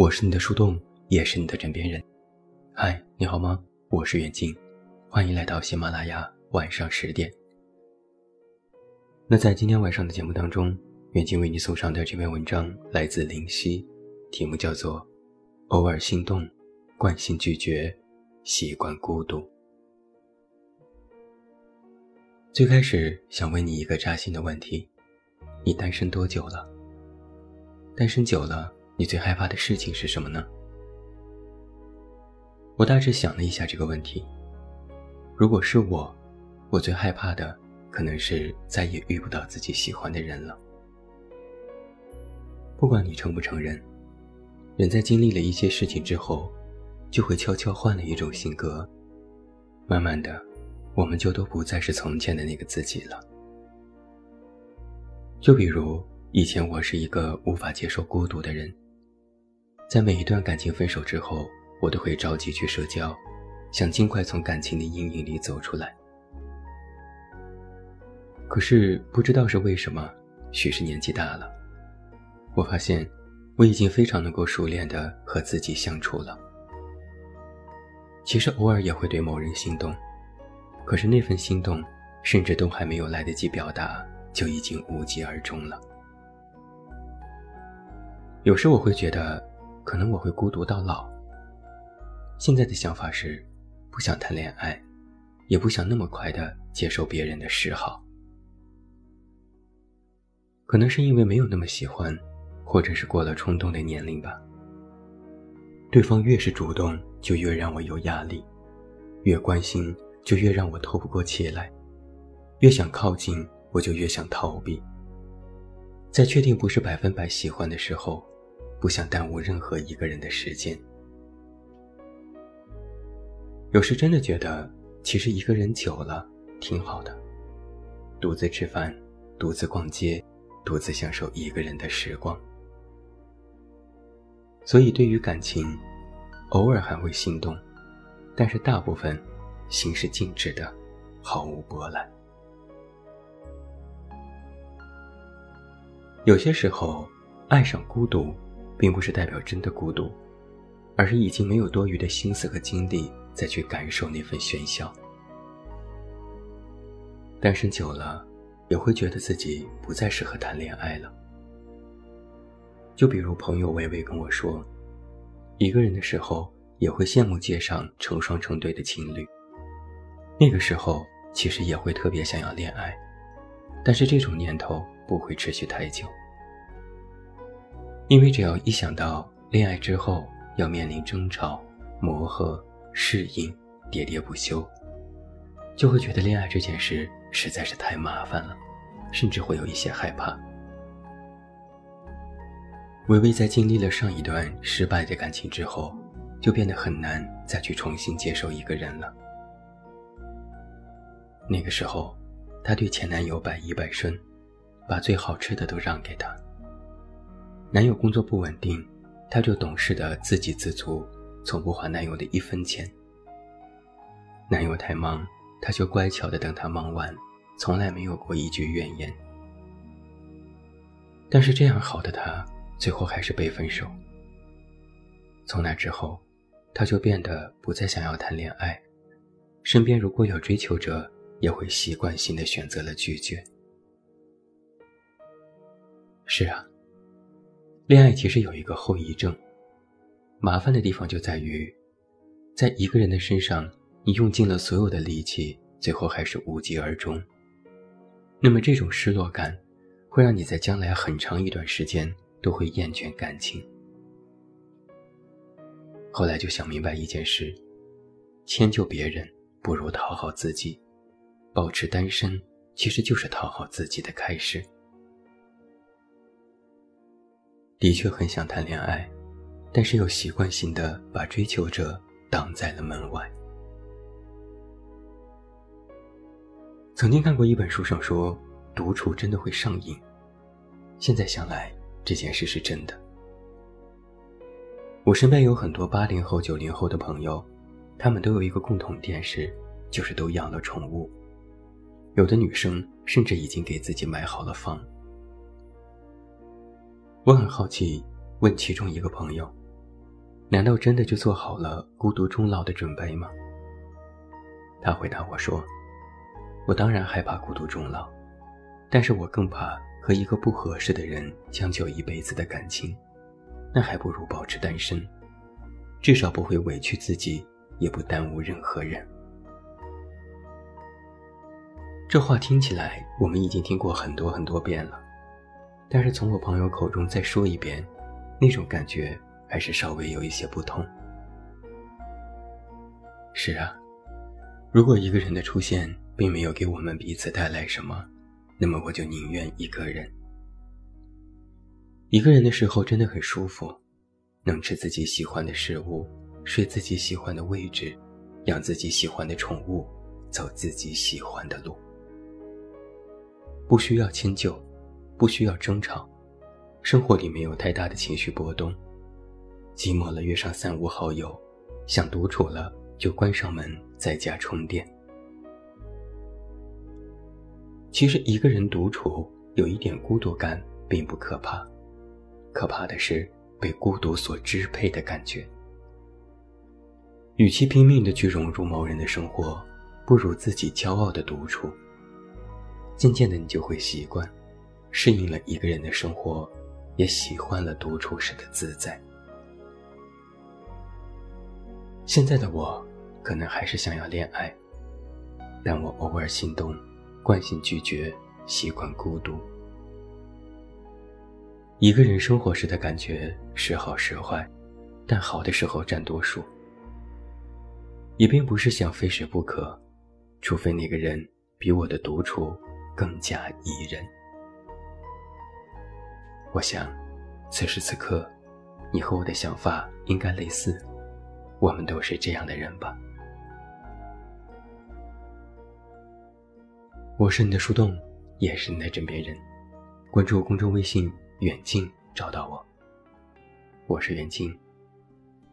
我是你的树洞，也是你的枕边人。嗨，你好吗？我是远近，欢迎来到喜马拉雅晚上十点。那在今天晚上的节目当中，远近为你送上的这篇文章来自林夕，题目叫做《偶尔心动，惯性拒绝，习惯孤独》。最开始想问你一个扎心的问题：你单身多久了？单身久了，你最害怕的事情是什么呢？我大致想了一下这个问题。如果是我，我最害怕的可能是再也遇不到自己喜欢的人了。不管你承不承认，人在经历了一些事情之后，就会悄悄换了一种性格。慢慢的，我们就都不再是从前的那个自己了。就比如。以前我是一个无法接受孤独的人，在每一段感情分手之后，我都会着急去社交，想尽快从感情的阴影里走出来。可是不知道是为什么，许是年纪大了，我发现我已经非常能够熟练的和自己相处了。其实偶尔也会对某人心动，可是那份心动，甚至都还没有来得及表达，就已经无疾而终了。有时我会觉得，可能我会孤独到老。现在的想法是，不想谈恋爱，也不想那么快的接受别人的示好。可能是因为没有那么喜欢，或者是过了冲动的年龄吧。对方越是主动，就越让我有压力；越关心，就越让我透不过气来；越想靠近，我就越想逃避。在确定不是百分百喜欢的时候。不想耽误任何一个人的时间。有时真的觉得，其实一个人久了挺好的，独自吃饭，独自逛街，独自享受一个人的时光。所以，对于感情，偶尔还会心动，但是大部分心是静止的，毫无波澜。有些时候，爱上孤独。并不是代表真的孤独，而是已经没有多余的心思和精力再去感受那份喧嚣。单身久了，也会觉得自己不再适合谈恋爱了。就比如朋友微微跟我说，一个人的时候也会羡慕街上成双成对的情侣。那个时候其实也会特别想要恋爱，但是这种念头不会持续太久。因为只要一想到恋爱之后要面临争吵、磨合、适应、喋喋不休，就会觉得恋爱这件事实在是太麻烦了，甚至会有一些害怕。微微在经历了上一段失败的感情之后，就变得很难再去重新接受一个人了。那个时候，她对前男友百依百顺，把最好吃的都让给他。男友工作不稳定，她就懂事的自给自足，从不花男友的一分钱。男友太忙，她就乖巧的等他忙完，从来没有过一句怨言。但是这样好的他，最后还是被分手。从那之后，她就变得不再想要谈恋爱，身边如果有追求者，也会习惯性的选择了拒绝。是啊。恋爱其实有一个后遗症，麻烦的地方就在于，在一个人的身上，你用尽了所有的力气，最后还是无疾而终。那么这种失落感，会让你在将来很长一段时间都会厌倦感情。后来就想明白一件事：迁就别人不如讨好自己，保持单身其实就是讨好自己的开始。的确很想谈恋爱，但是又习惯性的把追求者挡在了门外。曾经看过一本书上说，独处真的会上瘾。现在想来，这件事是真的。我身边有很多八零后、九零后的朋友，他们都有一个共同点是，就是都养了宠物。有的女生甚至已经给自己买好了房。我很好奇，问其中一个朋友：“难道真的就做好了孤独终老的准备吗？他回答我说：“我当然害怕孤独终老，但是我更怕和一个不合适的人将就一辈子的感情，那还不如保持单身，至少不会委屈自己，也不耽误任何人。”这话听起来我们已经听过很多很多遍了，但是从我朋友口中再说一遍，那种感觉。还是稍微有一些不同。是啊，如果一个人的出现并没有给我们彼此带来什么，那么我就宁愿一个人。一个人的时候真的很舒服，能吃自己喜欢的食物，睡自己喜欢的位置，养自己喜欢的宠物，走自己喜欢的路，不需要迁就，不需要争吵，生活里没有太大的情绪波动。寂寞了，约上三五好友；想独处了，就关上门，在家充电。其实一个人独处，有一点孤独感，并不可怕，可怕的是被孤独所支配的感觉。与其拼命的去融入某人的生活，不如自己骄傲的独处。渐渐的，你就会习惯，适应了一个人的生活，也喜欢了独处时的自在。现在的我，可能还是想要恋爱，但我偶尔心动，惯性拒绝，习惯孤独。一个人生活时的感觉时好时坏，但好的时候占多数。也并不是想非谁不可，除非那个人比我的独处更加宜人。我想，此时此刻，你和我的想法应该类似。我们都是这样的人吧。我是你的树洞，也是你的枕边人。关注公众微信“远近”，找到我。我是远近，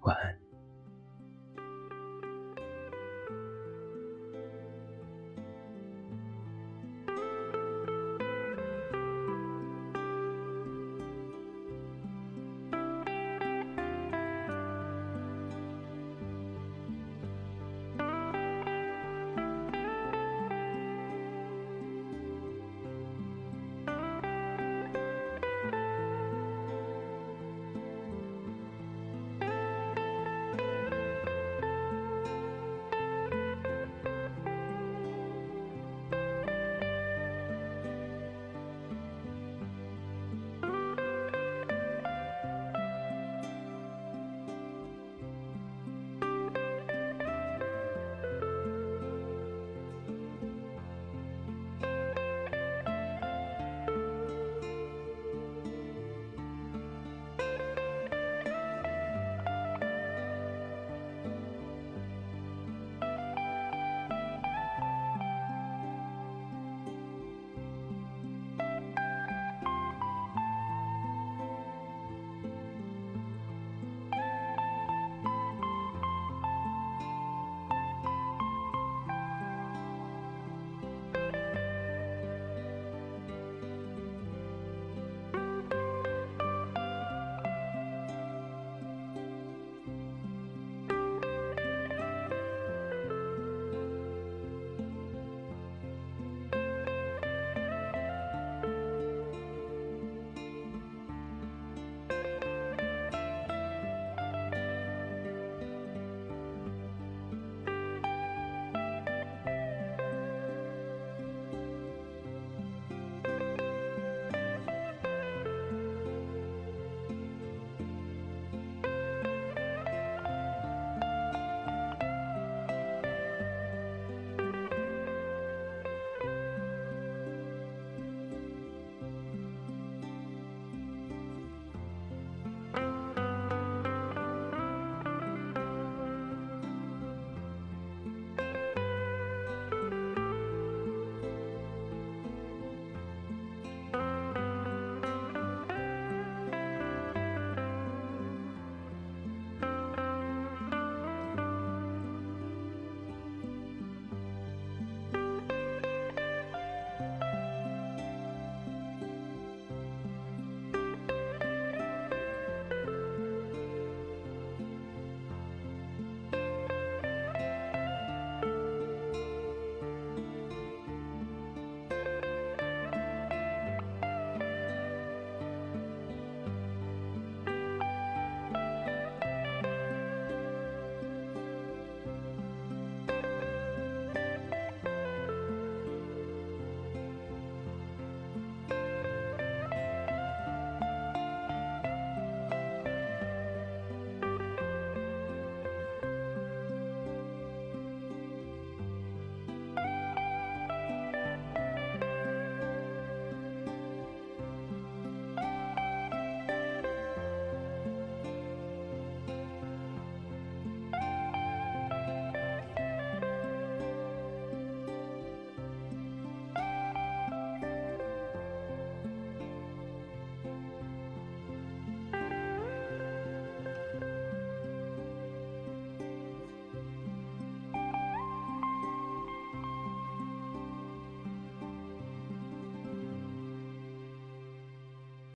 晚安。